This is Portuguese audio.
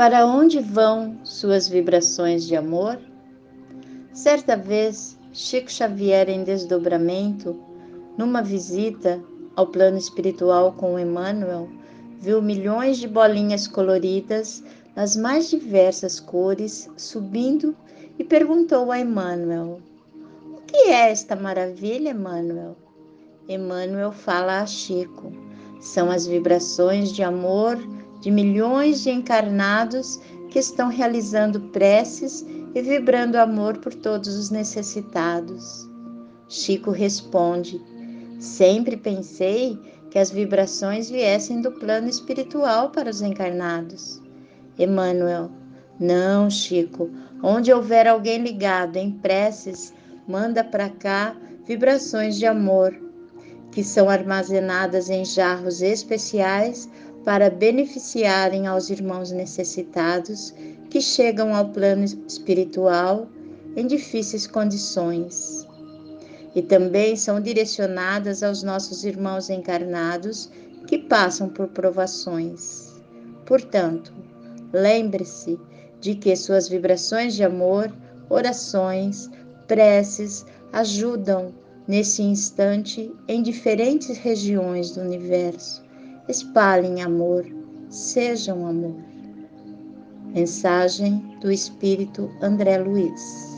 para onde vão suas vibrações de amor? Certa vez, Chico Xavier, em desdobramento, numa visita ao plano espiritual com Emmanuel, viu milhões de bolinhas coloridas nas mais diversas cores subindo e perguntou a Emmanuel: O que é esta maravilha, Emmanuel? Emmanuel fala a Chico: são as vibrações de amor de milhões de encarnados que estão realizando preces e vibrando amor por todos os necessitados. Chico responde: Sempre pensei que as vibrações viessem do plano espiritual para os encarnados. Emmanuel: Não, Chico. Onde houver alguém ligado em preces, manda para cá vibrações de amor, que são armazenadas em jarros especiais para beneficiarem aos irmãos necessitados que chegam ao plano espiritual em difíceis condições. E também são direcionadas aos nossos irmãos encarnados que passam por provações. Portanto, lembre-se de que suas vibrações de amor, orações, preces ajudam nesse instante em diferentes regiões do universo espalhem amor, sejam amor. Mensagem do Espírito André Luiz.